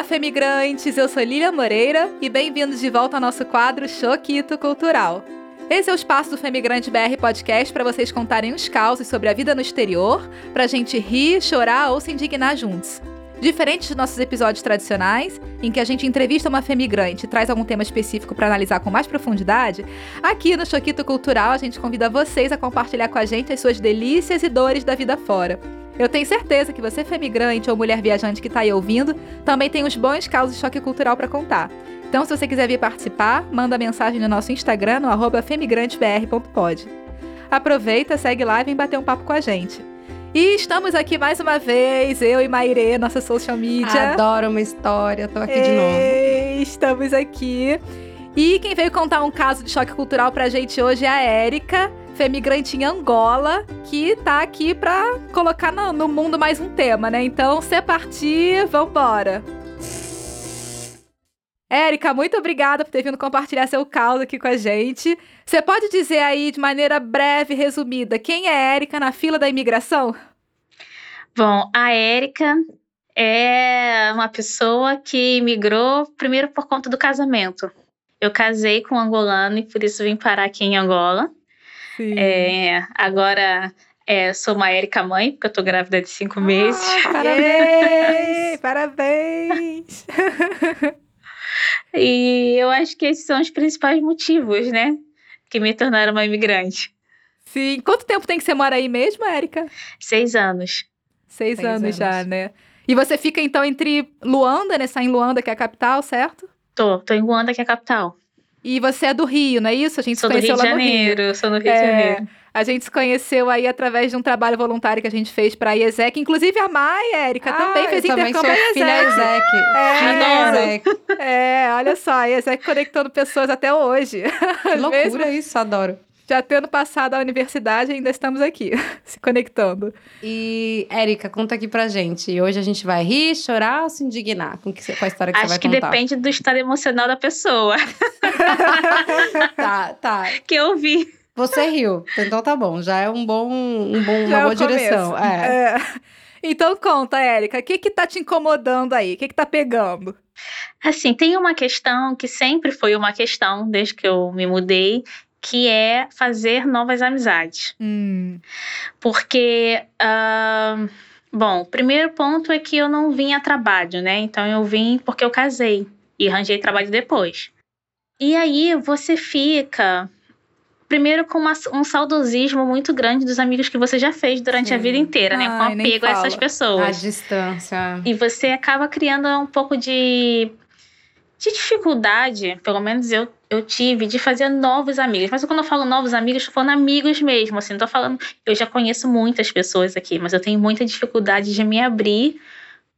Olá, femigrantes! Eu sou Lília Moreira e bem-vindos de volta ao nosso quadro Choquito Cultural. Esse é o espaço do Femigrante BR Podcast para vocês contarem os causos sobre a vida no exterior, pra gente rir, chorar ou se indignar juntos. Diferente dos nossos episódios tradicionais, em que a gente entrevista uma femigrante e traz algum tema específico para analisar com mais profundidade, aqui no Choquito Cultural a gente convida vocês a compartilhar com a gente as suas delícias e dores da vida fora. Eu tenho certeza que você, femigrante ou mulher viajante que está aí ouvindo, também tem uns bons causos de choque cultural para contar. Então, se você quiser vir participar, manda mensagem no nosso Instagram, no arroba femigrantebr.pod. Aproveita, segue lá e vem bater um papo com a gente. E estamos aqui mais uma vez, eu e Maire, nossa social media. Adoro uma história, tô aqui Ei, de novo. Estamos aqui. E quem veio contar um caso de choque cultural pra gente hoje é a Érica, femigrante em Angola, que tá aqui pra colocar no, no mundo mais um tema, né? Então, se partir, vambora. Érica, muito obrigada por ter vindo compartilhar seu caos aqui com a gente. Você pode dizer aí, de maneira breve e resumida, quem é Érica na fila da imigração? Bom, a Érica é uma pessoa que migrou primeiro por conta do casamento. Eu casei com um angolano e por isso vim parar aqui em Angola. Sim. É, agora é, sou uma Érica mãe, porque eu tô grávida de cinco ah, meses. Parabéns! parabéns! E eu acho que esses são os principais motivos, né? Que me tornaram uma imigrante. Sim. Quanto tempo tem que você mora aí mesmo, Érica? Seis anos. Seis, Seis anos, anos, já, né? E você fica então entre Luanda, né? Sai em Luanda, que é a capital, certo? Tô, tô em Luanda, que é a capital. E você é do Rio, não é isso? A gente sou se conheceu do Rio lá de Janeiro, Rio. Sou do Rio é, de Janeiro. A gente se conheceu aí através de um trabalho voluntário que a gente fez para a IESEC. Inclusive a Mai, Érica, ah, também fez intercâmbio sou filha IESEC. É, é, olha só, a IESEC conectando pessoas até hoje. Que loucura isso, adoro. Já tendo passado a universidade, ainda estamos aqui, se conectando. E, Érica, conta aqui pra gente. Hoje a gente vai rir, chorar ou se indignar com, que, com a história que Acho você vai contar? Acho que depende do estado emocional da pessoa. tá, tá. Que eu vi. Você riu, então tá bom. Já é um bom, um bom uma é boa direção. É. é. Então conta, Érica, o que que tá te incomodando aí? O que que tá pegando? Assim, tem uma questão que sempre foi uma questão desde que eu me mudei, que é fazer novas amizades. Hum. Porque, uh, bom, o primeiro ponto é que eu não vim a trabalho, né? Então eu vim porque eu casei e arranjei trabalho depois. E aí você fica primeiro com uma, um saudosismo muito grande dos amigos que você já fez durante Sim. a vida inteira, né? Com apego a essas pessoas. A distância. E você acaba criando um pouco de, de dificuldade, pelo menos eu eu tive de fazer novos amigos. Mas quando eu falo novos amigos, estou falando amigos mesmo. Assim, não tô falando. Eu já conheço muitas pessoas aqui, mas eu tenho muita dificuldade de me abrir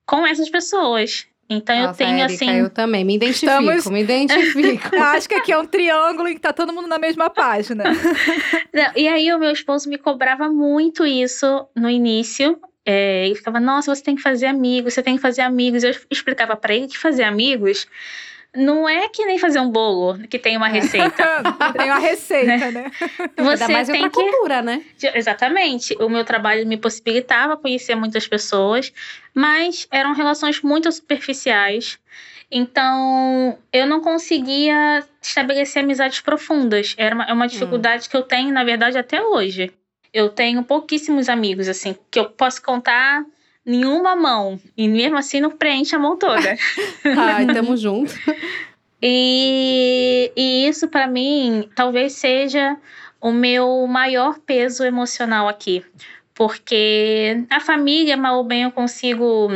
com essas pessoas. Então Nossa, eu tenho Erika, assim. Eu também, me identifico, Estamos... me identifico. eu acho que aqui é um triângulo e tá todo mundo na mesma página. Não, e aí o meu esposo me cobrava muito isso no início. É, ele ficava, nossa, você tem que fazer amigos, você tem que fazer amigos. Eu explicava para ele que fazer amigos não é que nem fazer um bolo que tem uma receita. tem uma receita, né? Você mais tem que... cultura, né? Exatamente. O meu trabalho me possibilitava conhecer muitas pessoas, mas eram relações muito superficiais. Então, eu não conseguia estabelecer amizades profundas. Era uma, é uma dificuldade hum. que eu tenho, na verdade, até hoje. Eu tenho pouquíssimos amigos, assim, que eu posso contar nenhuma mão. E mesmo assim não preenche a mão toda. Ai, tamo junto. E, e isso para mim talvez seja o meu maior peso emocional aqui. Porque a família, mal ou bem, eu consigo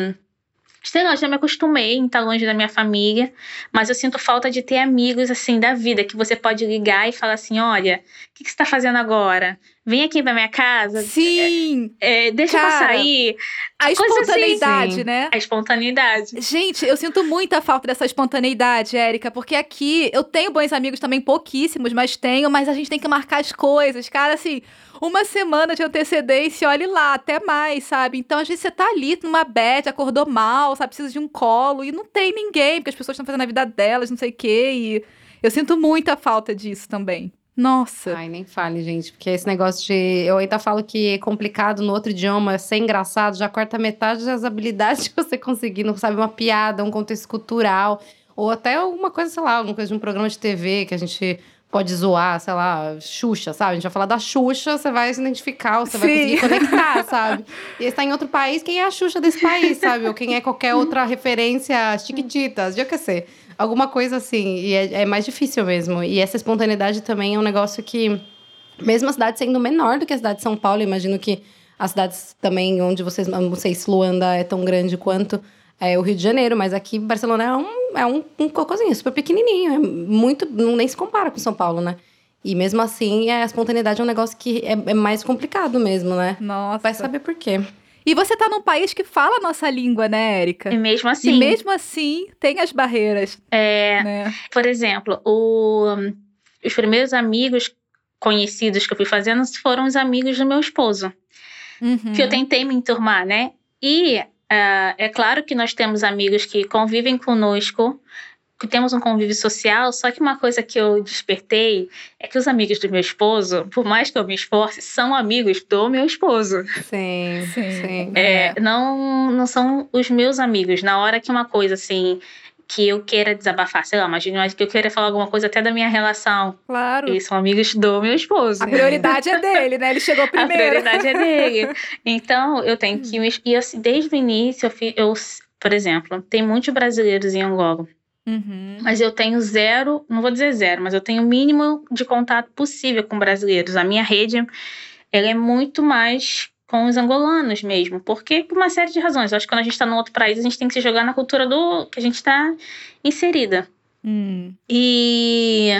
sei lá, já me acostumei em estar longe da minha família, mas eu sinto falta de ter amigos assim da vida que você pode ligar e falar assim: olha, o que, que você está fazendo agora? Vem aqui pra minha casa. Sim! É, é, deixa Cara, eu sair. A espontaneidade, assim. né? A espontaneidade. Gente, eu sinto muita falta dessa espontaneidade, Érica, porque aqui eu tenho bons amigos também, pouquíssimos, mas tenho, mas a gente tem que marcar as coisas. Cara, assim, uma semana de antecedência, olhe lá, até mais, sabe? Então, às vezes você tá ali numa bed, acordou mal, sabe? Precisa de um colo e não tem ninguém, porque as pessoas estão fazendo a vida delas, não sei o quê. E eu sinto muita falta disso também. Nossa. Ai, nem fale, gente, porque esse negócio de. Eu ainda falo que é complicado no outro idioma, ser engraçado, já corta metade das habilidades de você conseguir, não sabe, uma piada, um contexto cultural, ou até alguma coisa, sei lá, alguma coisa de um programa de TV que a gente pode zoar, sei lá, Xuxa, sabe? A gente vai falar da Xuxa, você vai se identificar, você vai Sim. conseguir conectar, sabe? E está em outro país, quem é a Xuxa desse país, sabe? Ou quem é qualquer outra referência chiquititas, já que ser. Alguma coisa assim. E é, é mais difícil mesmo. E essa espontaneidade também é um negócio que, mesmo a cidade sendo menor do que a cidade de São Paulo, imagino que as cidades também onde vocês, não sei se Luanda é tão grande quanto é o Rio de Janeiro, mas aqui Barcelona é um, é um, um cocôzinho super pequenininho, é muito, não, nem se compara com São Paulo, né? E mesmo assim, a espontaneidade é um negócio que é, é mais complicado mesmo, né? Nossa. Vai saber por quê. E você tá num país que fala a nossa língua, né, Érica? E mesmo assim, E mesmo assim, tem as barreiras, é, né? por exemplo, o- os primeiros amigos conhecidos que eu fui fazendo foram os amigos do meu esposo. Uhum. que eu tentei me enturmar, né? E ah, é claro que nós temos amigos que convivem conosco, que temos um convívio social, só que uma coisa que eu despertei é que os amigos do meu esposo, por mais que eu me esforce, são amigos do meu esposo. Sim, Sim. sim. É, não, não são os meus amigos. Na hora que uma coisa assim que eu queira desabafar, sei lá, imagina que eu queira falar alguma coisa até da minha relação. Claro. Eles são amigos do meu esposo. A prioridade é dele, né? Ele chegou A primeiro. prioridade é dele. Então, eu tenho que. me- E assim, desde o início, eu, fi- eu, por exemplo, tem muitos brasileiros em Angola. Uhum. Mas eu tenho zero, não vou dizer zero, mas eu tenho o mínimo de contato possível com brasileiros. A minha rede ela é muito mais com os angolanos mesmo. Porque por uma série de razões. Eu acho que quando a gente está num outro país, a gente tem que se jogar na cultura do que a gente está inserida. Hum. E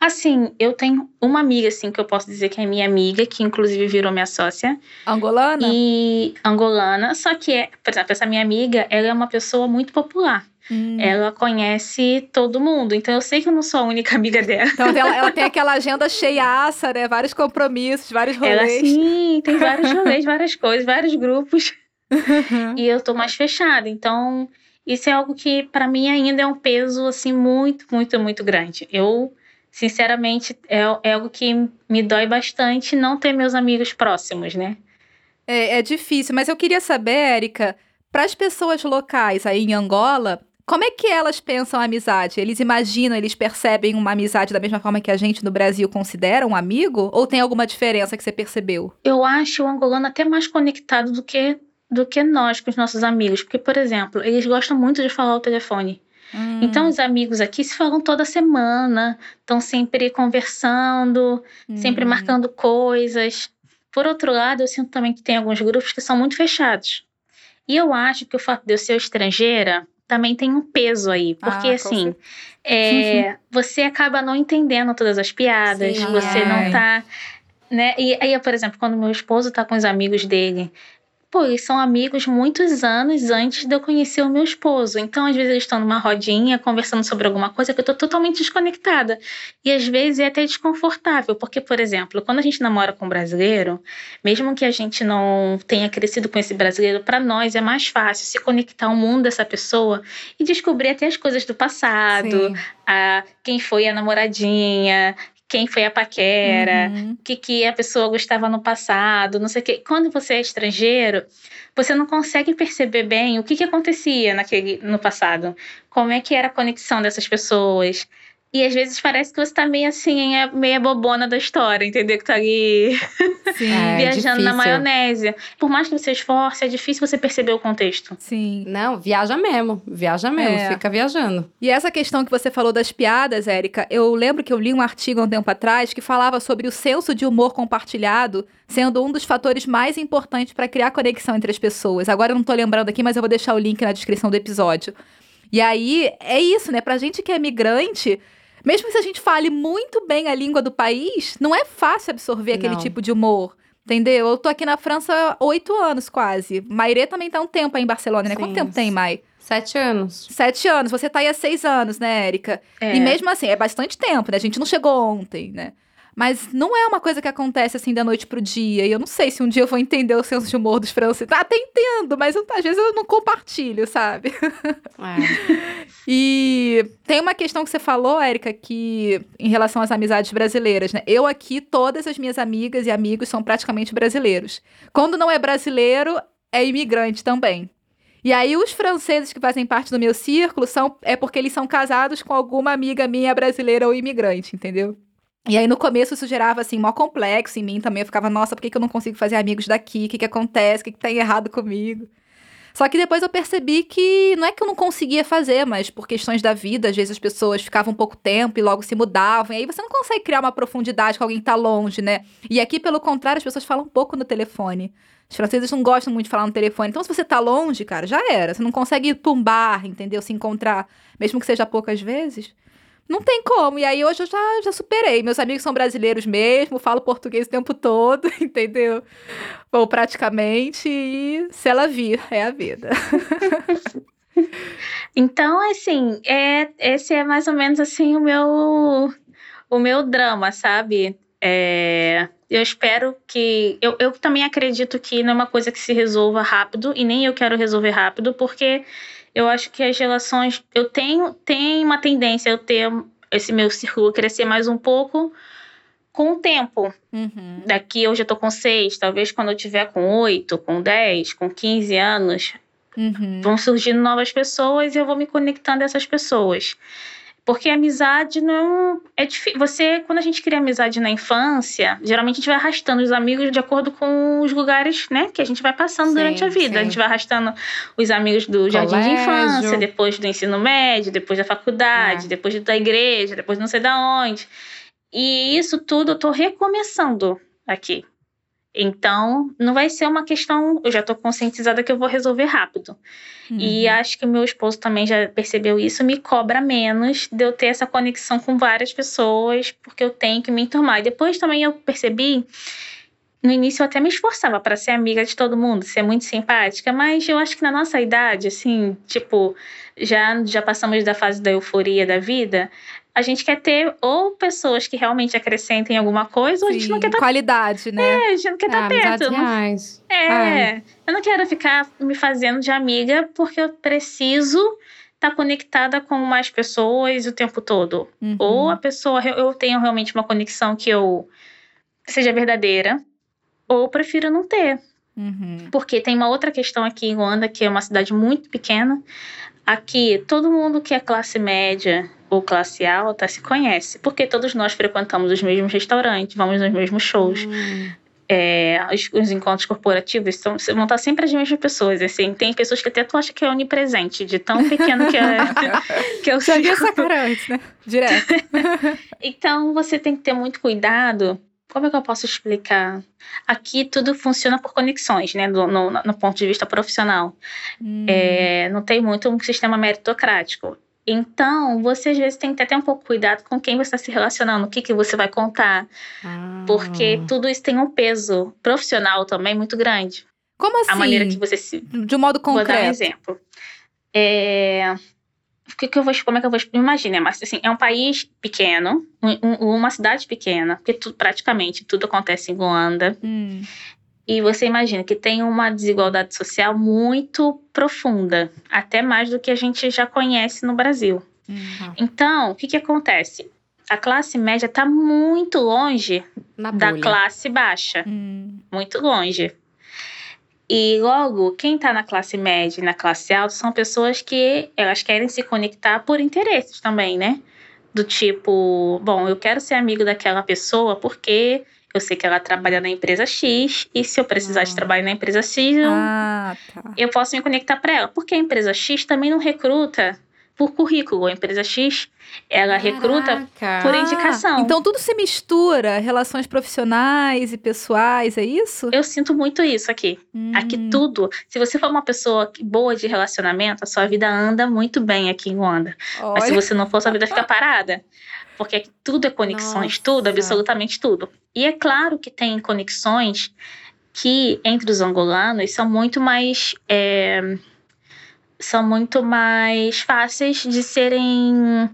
assim, eu tenho uma amiga assim que eu posso dizer que é minha amiga, que inclusive virou minha sócia, Angolana? e angolana, só que é, por exemplo, essa minha amiga, ela é uma pessoa muito popular. Hum. Ela conhece todo mundo, então eu sei que eu não sou a única amiga dela. Então ela, ela tem aquela agenda cheiaça, né? Vários compromissos, vários Ela rolês. sim, tem vários rolês, várias coisas, vários grupos. Uhum. e eu tô mais fechada. Então, isso é algo que para mim ainda é um peso assim muito, muito, muito grande. Eu, sinceramente, é, é algo que me dói bastante não ter meus amigos próximos, né? É, é difícil, mas eu queria saber, Érica, para as pessoas locais aí em Angola, como é que elas pensam a amizade? Eles imaginam, eles percebem uma amizade da mesma forma que a gente no Brasil considera um amigo? Ou tem alguma diferença que você percebeu? Eu acho o angolano até mais conectado do que do que nós com os nossos amigos, porque por exemplo, eles gostam muito de falar ao telefone. Hum. Então os amigos aqui se falam toda semana, estão sempre conversando, sempre Hum. marcando coisas. Por outro lado, eu sinto também que tem alguns grupos que são muito fechados. E eu acho que o fato de eu ser estrangeira também tem um peso aí. Porque, Ah, assim, é, você acaba não entendendo todas as piadas, Sim, você é. não tá. Né? E aí, por exemplo, quando meu esposo tá com os amigos dele. Pô, eles são amigos muitos anos antes de eu conhecer o meu esposo. Então, às vezes, eles estão numa rodinha conversando sobre alguma coisa que eu tô totalmente desconectada. E às vezes é até desconfortável, porque, por exemplo, quando a gente namora com um brasileiro, mesmo que a gente não tenha crescido com esse brasileiro, para nós é mais fácil se conectar ao mundo dessa pessoa e descobrir até as coisas do passado, Sim. a quem foi a namoradinha, quem foi a paquera, Uhum. o que, que a pessoa gostava no passado, não sei o quê. Quando você é estrangeiro, você não consegue perceber bem o que, que acontecia naquele, no passado, como é que era a conexão dessas pessoas. E às vezes parece que você tá meio assim, é meia bobona da história, entendeu? Que tá ali Sim, É, viajando na maionese. Por mais que você esforce, é difícil você perceber o contexto. sim. Não, viaja mesmo. Viaja mesmo, É. fica viajando. E essa questão que você falou das piadas, Érica, eu lembro que eu li um artigo há um tempo atrás que falava sobre o senso de humor compartilhado sendo um dos fatores mais importantes para criar conexão entre as pessoas. Agora eu não tô lembrando aqui, mas eu vou deixar o link na descrição do episódio. E aí, é isso, né? Pra gente que é migrante, mesmo se a gente fale muito bem a língua do país, não é fácil absorver aquele Não. tipo de humor. Entendeu? Eu tô aqui na França há oito anos quase. Mairê também tá um tempo aí em Barcelona, né? Quanto Sim. tempo tem, Mai? Sete anos. Sete anos. Você tá aí há seis anos, né, Érica? É. E mesmo assim, é bastante tempo, né? A gente não chegou ontem, né? Mas não é uma coisa que acontece assim da noite pro dia. E eu não sei se um dia eu vou entender o senso de humor dos franceses. Ah, até entendo, mas eu, às vezes eu não compartilho, sabe? É. e tem uma questão que você falou, Érica, que em relação às amizades brasileiras, né? Eu aqui, todas as minhas amigas e amigos são praticamente brasileiros. Quando não é brasileiro, é imigrante também. E aí, os franceses que fazem parte do meu círculo são é porque eles são casados com alguma amiga minha brasileira ou imigrante, entendeu? E aí, no começo, isso gerava, assim, maior complexo em mim também. Eu ficava, nossa, por que, que eu não consigo fazer amigos daqui? O que, que acontece? O que, que tá errado comigo? Só que depois eu percebi que não é que eu não conseguia fazer, mas por questões da vida, às vezes as pessoas ficavam um pouco tempo e logo se mudavam. E aí você não consegue criar uma profundidade com alguém que tá longe, né? E aqui, pelo contrário, as pessoas falam um pouco no telefone. Os franceses não gostam muito de falar no telefone. Então, se você tá longe, cara, já era. Você não consegue tumbar, entendeu? Se encontrar, mesmo que seja poucas vezes. Não tem como. E aí hoje eu já, já superei. Meus amigos são brasileiros mesmo, falo português o tempo todo, entendeu? Ou praticamente. E se ela vir, é a vida. então, assim, é, esse é mais ou menos assim o meu o meu drama, sabe? É, eu espero que. Eu, eu também acredito que não é uma coisa que se resolva rápido, e nem eu quero resolver rápido, porque eu acho que as relações. Eu tenho, tenho uma tendência a ter esse meu círculo crescer mais um pouco com o tempo. Uhum. Daqui eu já tô com seis, talvez quando eu tiver com oito, com dez, com quinze anos, uhum. vão surgindo novas pessoas e eu vou me conectando a essas pessoas. Porque amizade não é difícil. Você, quando a gente cria amizade na infância, geralmente a gente vai arrastando os amigos de acordo com os lugares, né, que a gente vai passando sim, durante a vida. Sim. A gente vai arrastando os amigos do Colégio. jardim de infância, depois do ensino médio, depois da faculdade, é. depois da igreja, depois não sei da onde. E isso tudo eu tô recomeçando aqui. Então, não vai ser uma questão. Eu já estou conscientizada que eu vou resolver rápido. Uhum. E acho que meu esposo também já percebeu isso, me cobra menos de eu ter essa conexão com várias pessoas, porque eu tenho que me enturmar. E depois também eu percebi. No início eu até me esforçava para ser amiga de todo mundo, ser muito simpática, mas eu acho que na nossa idade, assim, tipo, já já passamos da fase da euforia da vida, a gente quer ter ou pessoas que realmente acrescentem alguma coisa, ou a gente não quer estar. Tá... Qualidade, né? É, a gente não quer estar tá é, perto. É, é, eu não quero ficar me fazendo de amiga porque eu preciso estar tá conectada com mais pessoas o tempo todo. Uhum. Ou a pessoa, eu tenho realmente uma conexão que eu seja verdadeira, ou prefiro não ter. Uhum. Porque tem uma outra questão aqui em Luanda, que é uma cidade muito pequena. Aqui, todo mundo que é classe média ou classe alta se conhece, porque todos nós frequentamos os mesmos restaurantes, vamos nos mesmos shows. Hum. É, os, os, encontros corporativos são, vão estar sempre as mesmas pessoas. Assim, tem pessoas que até tu acha que é onipresente, de tão pequeno que é. que é o Já vi essa cara antes, né? Direto. então você tem que ter muito cuidado como é que eu posso explicar? Aqui tudo funciona por conexões, né? No, no, no ponto de vista profissional. Hum. É, não tem muito um sistema meritocrático. Então, você às vezes tem que ter até um pouco cuidado com quem você está se relacionando, o que, que você vai contar. Ah. Porque tudo isso tem um peso profissional também muito grande. Como assim? A maneira que você se. De um modo concreto. Vou dar um exemplo. É, o que, que eu vou, como é que eu vou imagina, mas assim, é um país pequeno, um, uma cidade pequena, porque tu, praticamente tudo acontece em Luanda. Hum. E você imagina que tem uma desigualdade social muito profunda, até mais do que a gente já conhece no Brasil. Uhum. Então, o que, que acontece? A classe média está muito longe da classe baixa. Hum. Muito longe. E logo, quem está na classe média e na classe alta são pessoas que elas querem se conectar por interesses também, né? Do tipo, bom, eu quero ser amigo daquela pessoa porque eu sei que ela trabalha na empresa X e se eu precisar de ah. trabalho na empresa X, eu, ah, tá. eu posso me conectar para ela. Porque a empresa X também não recruta por currículo. A empresa X, ela Caraca. recruta por indicação. Então tudo se mistura, relações profissionais e pessoais, é isso? Eu sinto muito isso aqui. Hum. Aqui tudo. Se você for uma pessoa boa de relacionamento, a sua vida anda muito bem aqui em Wanda. Mas se você não for, sua vida fica parada. Porque tudo é conexões, Nossa. tudo, absolutamente tudo. E é claro que tem conexões que entre os angolanos são muito mais. É, são muito mais fáceis de serem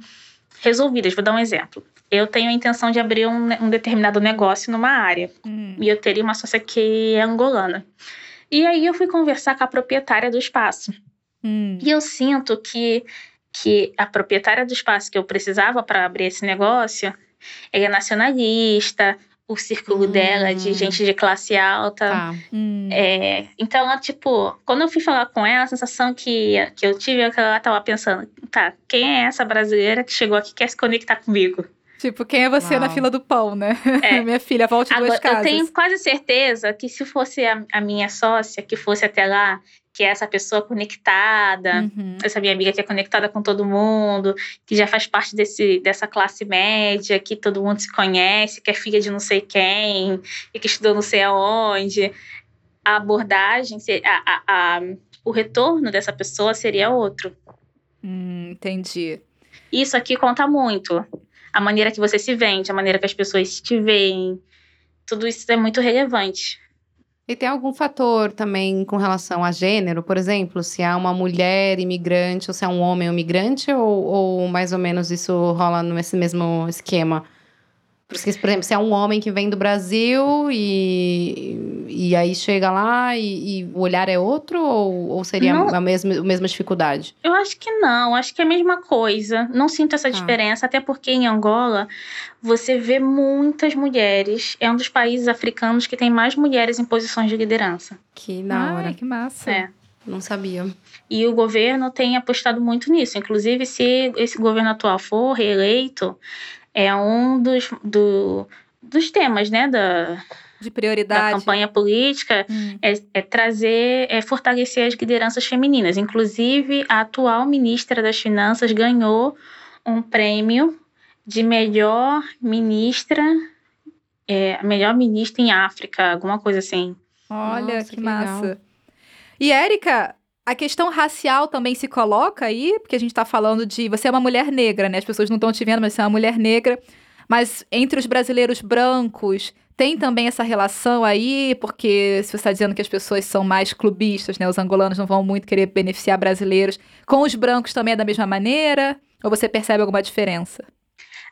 resolvidas. Vou dar um exemplo. Eu tenho a intenção de abrir um, um determinado negócio numa área. Hum. E eu teria uma sócia que é angolana. E aí eu fui conversar com a proprietária do espaço. Hum. E eu sinto que, que a proprietária do espaço que eu precisava para abrir esse negócio, ela é nacionalista, o círculo Hum. dela é de gente de classe alta. Tá. Hum. É, então, ela, tipo, quando eu fui falar com ela, a sensação que, que eu tive é que ela tava pensando, tá, quem é essa brasileira que chegou aqui e quer se conectar comigo? Tipo, quem é você na Uau. fila do pão, né? É. Minha filha, volte duas Agora, casas. eu tenho quase certeza que se fosse a, a minha sócia que fosse até lá, que é essa pessoa conectada, Uhum. essa minha amiga que é conectada com todo mundo, que já faz parte desse, dessa classe média, que todo mundo se conhece, que é filha de não sei quem, e que estudou não sei aonde. A abordagem, a, a- a- o retorno dessa pessoa seria outro. Hum, entendi. Isso aqui conta muito. A maneira que você se vende, a maneira que as pessoas te veem. Tudo isso é muito relevante. E tem algum fator também com relação a gênero, por exemplo, se há uma mulher imigrante ou se é um homem imigrante, ou, ou mais ou menos isso rola nesse mesmo esquema? Porque, por exemplo, se é um homem que vem do Brasil e, e aí chega lá e, e o olhar é outro, ou, ou seria Não. a mesma, a mesma dificuldade? Eu acho que não, acho que é a mesma coisa. Não sinto essa Tá. diferença, até porque em Angola você vê muitas mulheres. É um dos países africanos que tem mais mulheres em posições de liderança. Que da Ai, hora. que massa. É. Não sabia. E o governo tem apostado muito nisso. Inclusive, se esse governo atual for reeleito, é um dos, do- dos temas né, da, De da prioridade. campanha política Hum. é, é trazer, é fortalecer as lideranças femininas. Inclusive, a atual ministra das Finanças ganhou um prêmio de melhor ministra, é, melhor ministra em África, alguma coisa assim. Olha, Nossa, que, que massa. legal. E, Érica, a questão racial também se coloca aí, porque a gente tá falando de. Você é uma mulher negra, né? As pessoas não estão te vendo, mas você é uma mulher negra. Mas entre os brasileiros brancos, tem também essa relação aí, porque se você está dizendo que as pessoas são mais clubistas, né? Os angolanos não vão muito querer beneficiar brasileiros. Com os brancos também é da mesma maneira? Ou você percebe alguma diferença?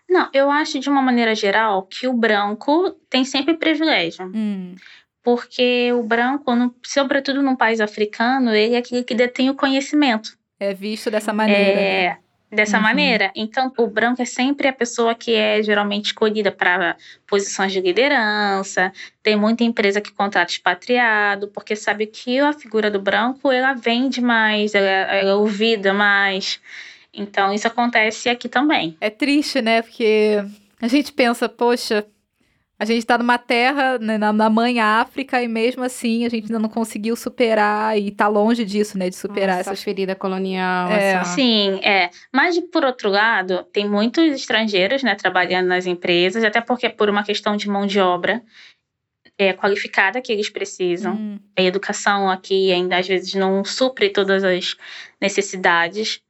Não, eu acho de uma maneira geral que o branco tem sempre privilégio. Hum, Porque o branco, no- sobretudo num país africano, ele é aquele que detém o conhecimento. é visto dessa maneira. né? É, dessa Uhum. maneira. Então, o branco é sempre a pessoa que é geralmente escolhida para posições de liderança. Tem muita empresa que contrata expatriado, porque sabe que a figura do branco ela vende mais, ela, ela é ouvida mais. Então, isso acontece aqui também. É triste, né? Porque a gente pensa, poxa, a gente tá numa terra, né, na, na mãe África, e mesmo assim a gente ainda não conseguiu superar, e tá longe disso, né? De superar Nossa, essas. ferida colonial, É. essa... Sim, é. Mas, por outro lado, tem muitos estrangeiros né, trabalhando nas empresas, até porque é por uma questão de mão de obra é, qualificada que eles precisam. Hum, A educação aqui ainda às vezes não supre todas as necessidades,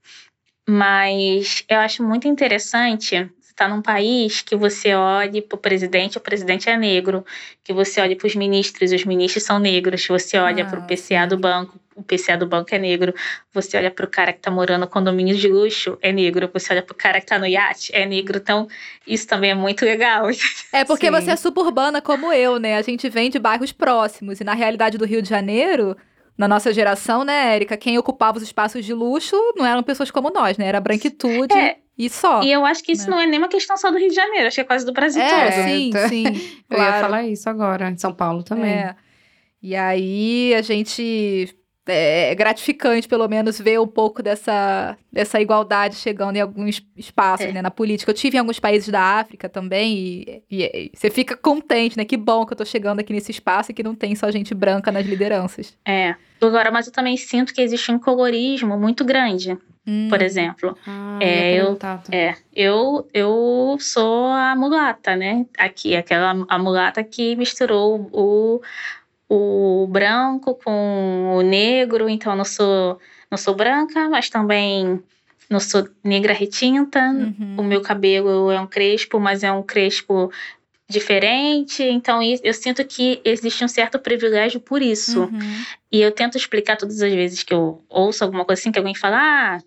mas eu acho muito interessante estar num país que você olhe para o presidente, o presidente é negro, que você olhe para os ministros, os ministros são negros, você olha Ah, para o PCA do banco, o PCA do banco é negro, você olha para o cara que está morando no condomínio de luxo, é negro, você olha para o cara que está no iate, é negro, então isso também é muito legal. É porque Sim. você é suburbana como eu, né? A gente vem de bairros próximos. E na realidade do Rio de Janeiro, na nossa geração, né, Érica? Quem ocupava os espaços de luxo não eram pessoas como nós, né? Era branquitude É, e só. E eu acho que isso Né? não é nem uma questão só do Rio de Janeiro, acho que é quase do Brasil É, todo. sim, Tá. sim. Eu ia claro. falar isso agora, em São Paulo também. É. E aí a gente é gratificante, pelo menos, ver um pouco dessa, dessa igualdade chegando em alguns espaços, É. né, na política. Eu tive em alguns países da África também e, e- e você fica contente, né? Que bom que eu tô chegando aqui nesse espaço e que não tem só gente branca nas lideranças. É. Agora, mas eu também sinto que existe um colorismo muito grande, Hum, por exemplo. Ah, É, eu-. É, eu, eu sou a mulata, né? Aqui, aquela a mulata que misturou o, o branco com o negro, então eu não sou, não sou branca, mas também não sou negra retinta. uhum. O meu cabelo é um crespo, mas é um crespo diferente. Então eu sinto que existe um certo privilégio por isso. Uhum. E eu tento explicar todas as vezes que eu ouço alguma coisa assim, que alguém fala, ah,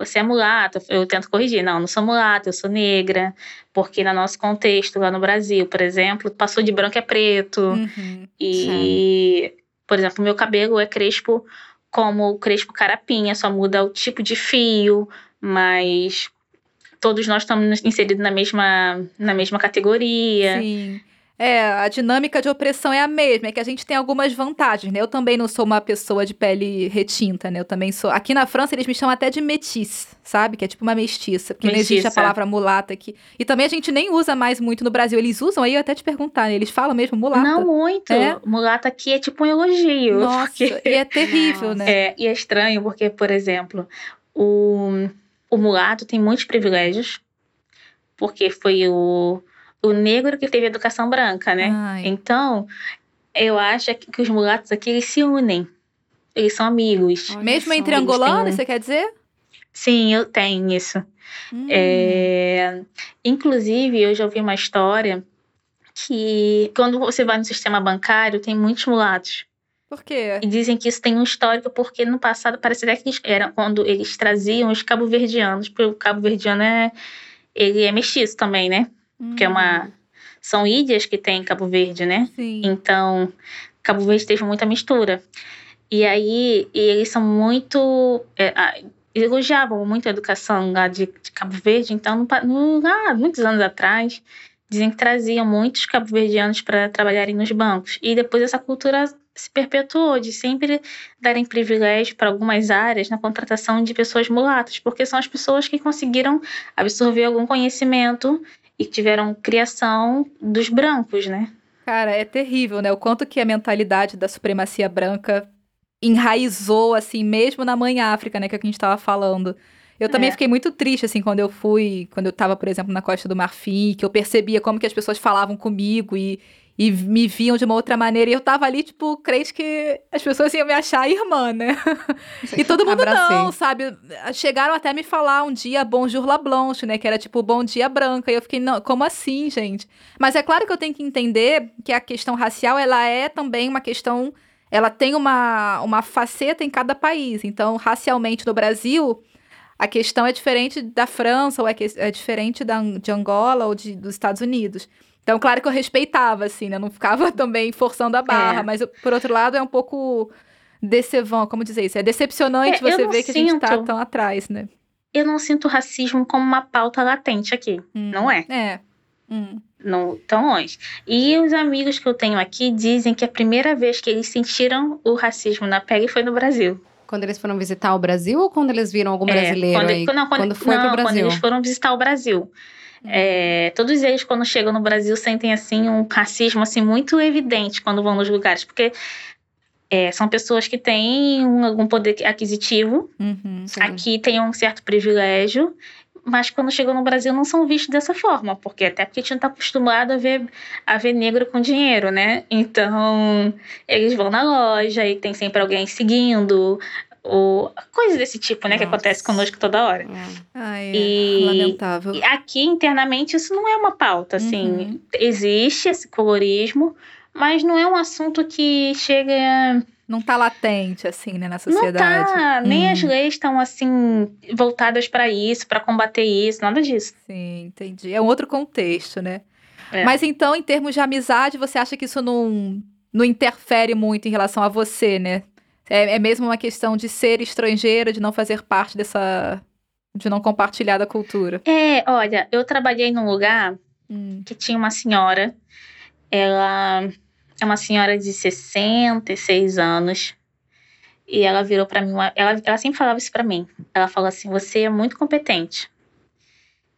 você é mulata. Eu tento corrigir. Não, não sou mulata, eu sou negra. Porque no nosso contexto, lá no Brasil, por exemplo, passou de branco é preto. Uhum. E, por exemplo, meu cabelo é crespo como o crespo carapinha, só muda o tipo de fio, mas todos nós estamos inseridos na mesma, na mesma categoria. Sim. É, a dinâmica de opressão é a mesma, é que a gente tem algumas vantagens, né? Eu também não sou uma pessoa de pele retinta, né? Eu também sou. Aqui na França eles me chamam até de métis, sabe? Que é tipo uma mestiça, porque Mestiça. não existe a palavra mulata aqui. E também a gente nem usa mais muito no Brasil. Eles usam aí eu até te perguntar, né? Eles falam mesmo mulata. Não muito. É? Mulata aqui é tipo um elogio. Nossa, porque- e é terrível, né? É, e é estranho porque, por exemplo, o, o mulato tem muitos privilégios, porque foi o, o negro que teve educação branca, né? Ai. Então, eu acho que, que os mulatos aqui, eles se unem. Eles são amigos. Olha Mesmo só. entre angolanos, você quer dizer? Sim, eu tenho isso. Hum. É, inclusive, eu já ouvi uma história que quando você vai no sistema bancário, tem muitos mulatos. Por quê? E dizem que isso tem um histórico, porque no passado parece até que eles eram quando eles traziam os cabo-verdianos, porque o cabo-verdiano é, ele é mestiço também, né? Que é Hum. uma. São ilhas que tem Cabo Verde, né? Sim. Então, Cabo Verde teve muita mistura. E aí, e eles são muito. é, elogiavam muito a educação lá de, de Cabo Verde. Então, no, lá, muitos anos atrás, dizem que traziam muitos cabo-verdianos para trabalharem nos bancos. E depois essa cultura se perpetuou de sempre darem privilégio para algumas áreas na contratação de pessoas mulatas, porque são as pessoas que conseguiram absorver algum conhecimento e tiveram criação dos brancos, né? Cara, é terrível, né? O quanto que a mentalidade da supremacia branca enraizou, assim, mesmo na mãe África, né? Que é que a gente tava falando. Eu também É. fiquei muito triste, assim, quando eu fui, quando eu tava, por exemplo, na Costa do Marfim, que eu percebia como que as pessoas falavam comigo e, e me viam de uma outra maneira. E eu tava ali, tipo, crente que as pessoas iam me achar irmã, né? E todo mundo Abracei. não, sabe? Chegaram até a me falar um dia Bonjour la Blanche, né? Que era tipo Bom Dia Branca. E eu fiquei, não, como assim, gente? Mas é claro que eu tenho que entender que a questão racial, ela é também uma questão... Ela tem uma, uma faceta em cada país. Então, racialmente no Brasil, a questão é diferente da França, ou é, que- é diferente da, de Angola ou de, dos Estados Unidos. Então, claro que eu respeitava, assim, né? Não ficava também forçando a barra. É. Mas, por outro lado, é um pouco decevant, como dizer isso? É decepcionante É, eu você não ver que a gente tá sinto. tão atrás, né? Eu não sinto racismo como uma pauta latente aqui. Hum. Não é? É. Hum. Não tão longe. E os amigos que eu tenho aqui dizem que a primeira vez que eles sentiram o racismo na pele foi no Brasil. Quando eles foram visitar o Brasil ou quando eles viram algum É, brasileiro quando, aí? não, quando, quando foi não, pro quando Brasil? eles foram visitar o Brasil. É, todos eles, quando chegam no Brasil, sentem assim um racismo assim muito evidente quando vão nos lugares, porque é, são pessoas que têm um- algum poder aquisitivo, Uhum. Aqui têm um certo privilégio, mas quando chegam no Brasil não são vistos dessa forma, porque até porque a gente não está acostumado a ver, a ver negro com dinheiro, né? Então eles vão na loja e tem sempre alguém seguindo, ou coisas desse tipo, né? Que Nossa. acontece conosco toda hora. É. Ai, é E- lamentável. E aqui internamente isso não é uma pauta, assim. Uhum. Existe esse colorismo, mas não é um assunto que chega. Não tá latente, assim, né, na Não sociedade. tá. Nem Hum. as leis estão assim voltadas para isso, para combater isso, nada disso. Sim, entendi. É um outro contexto, né? É. Mas então, em termos de amizade, você acha que isso não, não interfere muito em relação a você, né? É, é mesmo uma questão de ser estrangeira, de não fazer parte dessa. de não compartilhar da cultura. É, olha, eu trabalhei num lugar Hum. que tinha uma senhora, ela é uma senhora de 66 anos. E ela virou pra mim, uma- ela, ela sempre falava isso pra mim. Ela falou assim: "Você é muito competente.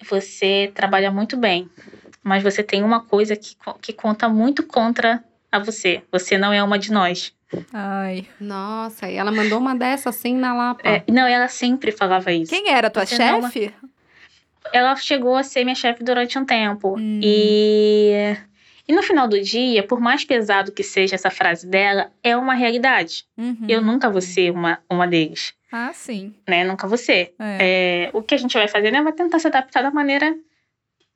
Você trabalha muito bem, mas você tem uma coisa que, que conta muito contra a você. Você não é uma de nós." Ai. Nossa, e ela mandou uma dessa assim na Lapa. É, não, ela sempre falava isso. Quem era tua Você não- chefe? ela chegou a ser minha chefe durante um tempo. Hum. E, e no final do dia, por mais pesado que seja essa frase dela, é uma realidade. Uhum. Eu nunca vou ser uma, uma deles, Ah, sim. né? Nunca vou ser. É. É, o que a gente vai fazer, né? Vai tentar se adaptar da maneira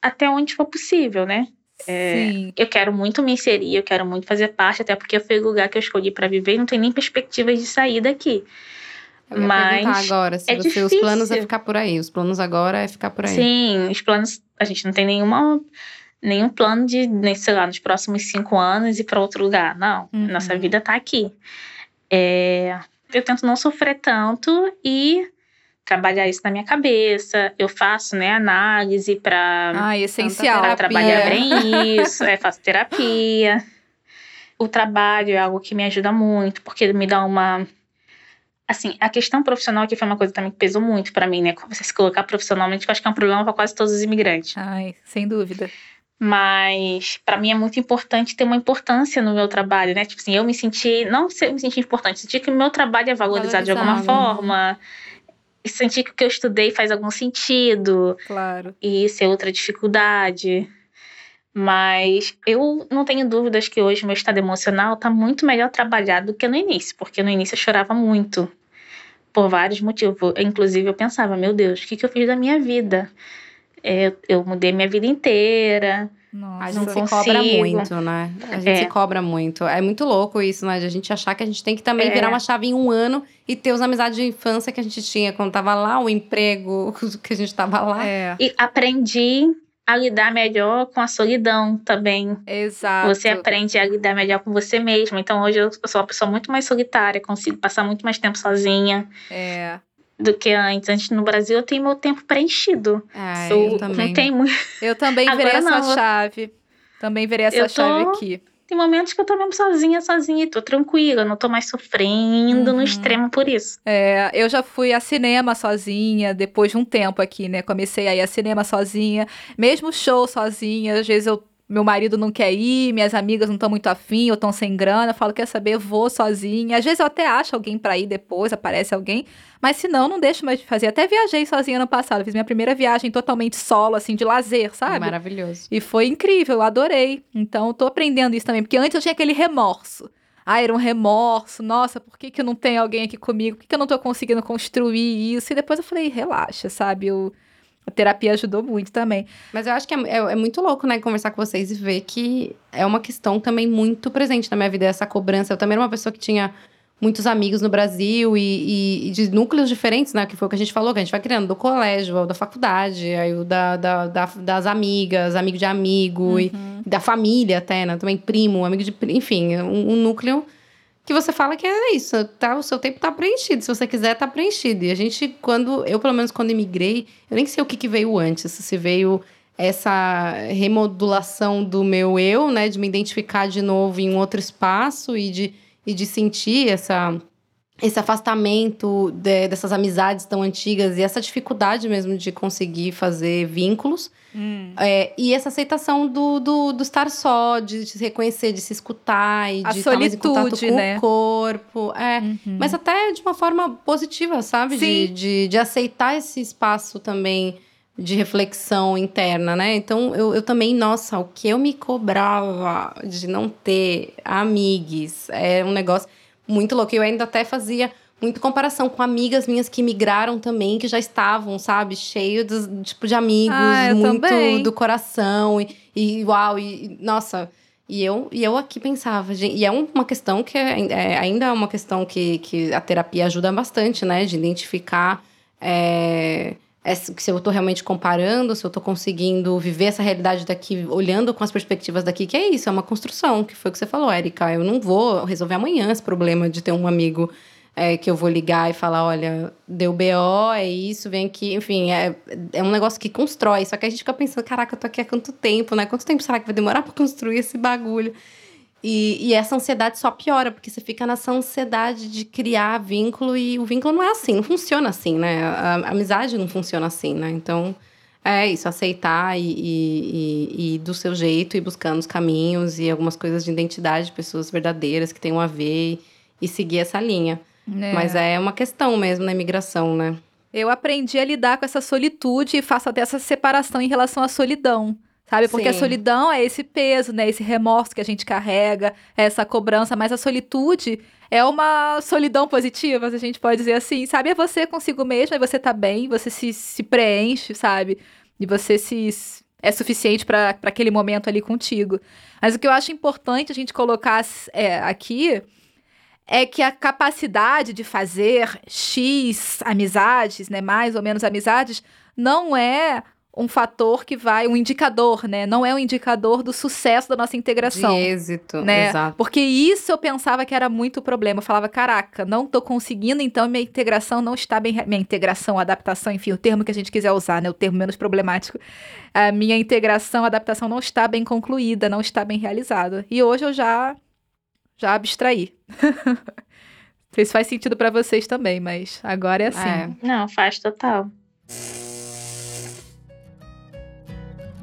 até onde for possível, né? É. Eu quero muito me inserir, eu quero muito fazer parte, até porque foi o lugar que eu escolhi para viver e não tem nem perspectivas de sair daqui. Mas agora, se é você, os planos é ficar por aí. Os planos agora é ficar por aí. Sim, os planos. A gente não tem nenhuma, nenhum plano de, sei lá, nos próximos cinco anos ir para outro lugar. Não. Uhum. Nossa vida tá aqui. É, eu tento não sofrer tanto e trabalhar isso na minha cabeça. Eu faço, né, análise para Ah, essencial. terapia. trabalhar bem isso. É, faço terapia. O trabalho é algo que me ajuda muito, porque me dá uma. Assim, a questão profissional que foi uma coisa também que pesou muito para mim, né? Você se colocar profissionalmente, eu acho que é um problema para quase todos os imigrantes. Ai, sem dúvida. Mas para mim é muito importante ter uma importância no meu trabalho, né? Tipo assim, eu me senti, não se eu me senti importante, sentir que o meu trabalho é valorizado de alguma Valorizado. forma, sentir que o que eu estudei faz algum sentido, Claro. e isso é outra dificuldade. Mas eu não tenho dúvidas que hoje meu estado emocional está muito melhor trabalhado do que no início, porque no início eu chorava muito, por vários motivos. Inclusive eu pensava, meu Deus, o que, que eu fiz da minha vida? É, eu mudei minha vida inteira. A Nossa. gente Não se cobra consigo. muito, né? A gente É. se cobra muito. É muito louco isso, né? De a gente achar que a gente tem que também É. virar uma chave em um ano e ter as amizades de infância que a gente tinha quando tava lá, o emprego que a gente tava lá. É, E aprendi a lidar melhor com a solidão também. exato. Você aprende a lidar melhor com você mesmo. Então hoje eu sou uma pessoa muito mais solitária, consigo passar muito mais tempo sozinha É. do que antes. Antes no Brasil eu tenho meu tempo preenchido. É, eu eu também. não tenho muito. Eu também Agora virei essa não. chave. Também virei essa Eu tô- chave aqui. Tem momentos que eu tô mesmo sozinha, sozinha, e tô tranquila, não tô mais sofrendo Uhum. no extremo por isso. É, eu já fui a cinema sozinha, depois de um tempo aqui, né? Comecei a ir a cinema sozinha, mesmo show sozinha. Às vezes eu, meu marido não quer ir, minhas amigas não estão muito afim, ou estão sem grana. Eu falo, quer saber, eu vou sozinha. Às vezes eu até acho alguém pra ir depois, aparece alguém. Mas se não, não deixo mais de fazer. Até viajei sozinha no passado. Fiz minha primeira viagem totalmente solo, assim, de lazer, sabe? Maravilhoso. E foi incrível, eu adorei. Então, eu tô aprendendo isso também. Porque antes eu tinha aquele remorso. Ah, era um remorso. Nossa, por que, que não tem alguém aqui comigo? Por que, que eu não tô conseguindo construir isso? E depois eu falei, relaxa, sabe? Eu, a terapia ajudou muito também. Mas eu acho que é, é- é muito louco, né, conversar com vocês e ver que é uma questão também muito presente na minha vida, essa cobrança. Eu também era uma pessoa que tinha muitos amigos no Brasil e, e- e de núcleos diferentes, né? Que foi o que a gente falou, que a gente vai criando do colégio, ao da faculdade, aí o da, da- da- das amigas, amigo de amigo, e da família até, né? Também primo, amigo de. Enfim, um, um núcleo que você fala que é isso, tá? O seu tempo tá preenchido. Se você quiser, tá preenchido. E a gente, quando. Eu, pelo menos, quando imigrei, eu nem sei o que, que veio antes. Se veio essa remodulação do meu eu, né? De me identificar de novo em um outro espaço e de, e de sentir essa. Esse afastamento de- dessas amizades tão antigas e essa dificuldade mesmo de conseguir fazer vínculos. É, e essa aceitação do, do, do estar só, de, de se reconhecer, de se escutar e A de estar mais em contato solitude, com né? o corpo. É. Uhum. Mas até de uma forma positiva, sabe? De, de, de aceitar esse espaço também de reflexão interna, né? Então, eu, eu também, nossa, o que eu me cobrava de não ter amigos é um negócio muito louco. Eu ainda até fazia muita comparação com amigas minhas que migraram também, que já estavam, sabe, cheio dos, tipo, de amigos, Ah, muito também. do coração e, e uau, e nossa. E eu, e eu aqui pensava, gente, e é um- uma questão que é, é- ainda é uma questão que, que a terapia ajuda bastante, né? De identificar é, se se eu tô realmente comparando, se eu tô conseguindo viver essa realidade daqui, olhando com as perspectivas daqui, que é isso, é uma construção, que foi o que você falou, Érica. Eu não vou resolver amanhã esse problema de ter um amigo é, que eu vou ligar e falar, olha, deu BO, é isso, vem aqui. Enfim, é, é um negócio que constrói. Só que a gente fica pensando, caraca, eu tô aqui há quanto tempo, né? Quanto tempo será que vai demorar pra construir esse bagulho? E, e essa ansiedade só piora, porque você fica nessa ansiedade de criar vínculo e o vínculo não é assim, não funciona assim, né? A, a amizade não funciona assim, né? Então, é isso, aceitar e, e, e- do seu jeito e buscando os caminhos e algumas coisas de identidade, pessoas verdadeiras que tenham a ver e, e seguir essa linha. É. Mas é uma questão mesmo na imigração, né? Eu aprendi a lidar com essa solitude e faço até essa separação em relação à solidão. Sabe? Porque a Sim. solidão é esse peso, né? Esse remorso que a gente carrega, é essa cobrança, mas a solitude é uma solidão positiva, se a gente pode dizer assim, sabe? É você consigo mesmo, aí você tá bem, você se, se preenche, sabe? E você se é suficiente para aquele momento ali contigo. Mas o que eu acho importante a gente colocar é, aqui é que a capacidade de fazer X amizades, né, mais ou menos amizades, não é um fator que vai, um indicador, né? Não é um indicador do sucesso da nossa integração. De êxito, né? exato. Porque isso eu pensava que era muito problema. Eu falava, caraca, não tô conseguindo, então minha integração não está bem. Minha integração, adaptação, enfim, o termo que a gente quiser usar, né? O termo menos problemático. A minha integração, adaptação não está bem concluída, não está bem realizada. E hoje eu já. Já abstraí. não sei se faz sentido para vocês também, mas agora é assim. É. Não, faz total.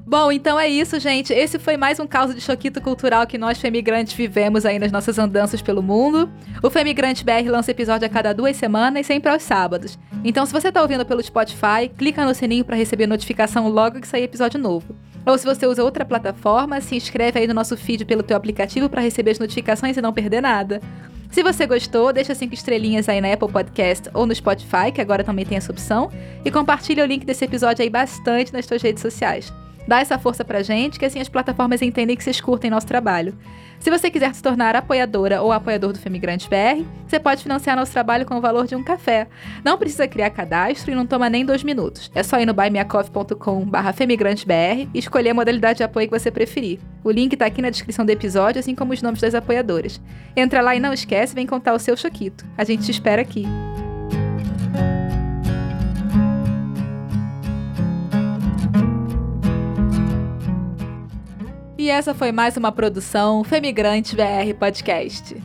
Bom, então é isso, gente. Esse foi mais um caso de choquito cultural que nós femigrantes vivemos aí nas nossas andanças pelo mundo. O Femigrante BR lança episódio a cada duas semanas, sempre aos sábados. Então, se você está ouvindo pelo Spotify, clica no sininho para receber notificação logo que sair episódio novo. Ou se você usa outra plataforma, se inscreve aí no nosso feed pelo teu aplicativo para receber as notificações e não perder nada. Se você gostou, deixa cinco estrelinhas aí na Apple Podcast ou no Spotify, que agora também tem essa opção, e compartilha o link desse episódio aí bastante nas suas redes sociais. Dá essa força pra gente, que assim as plataformas entendem que vocês curtem nosso trabalho. Se você quiser se tornar apoiadora ou apoiador do Femigrante BR, você pode financiar nosso trabalho com o valor de um café. Não precisa criar cadastro e não toma nem dois minutos. É só ir no buymeacoffee.com.br femigrantebr e escolher a modalidade de apoio que você preferir. O link tá aqui na descrição do episódio, assim como os nomes das apoiadoras. Entra lá e não esquece, vem contar o seu choquito. A gente te espera aqui. E essa foi mais uma produção Femigrante BR Podcast.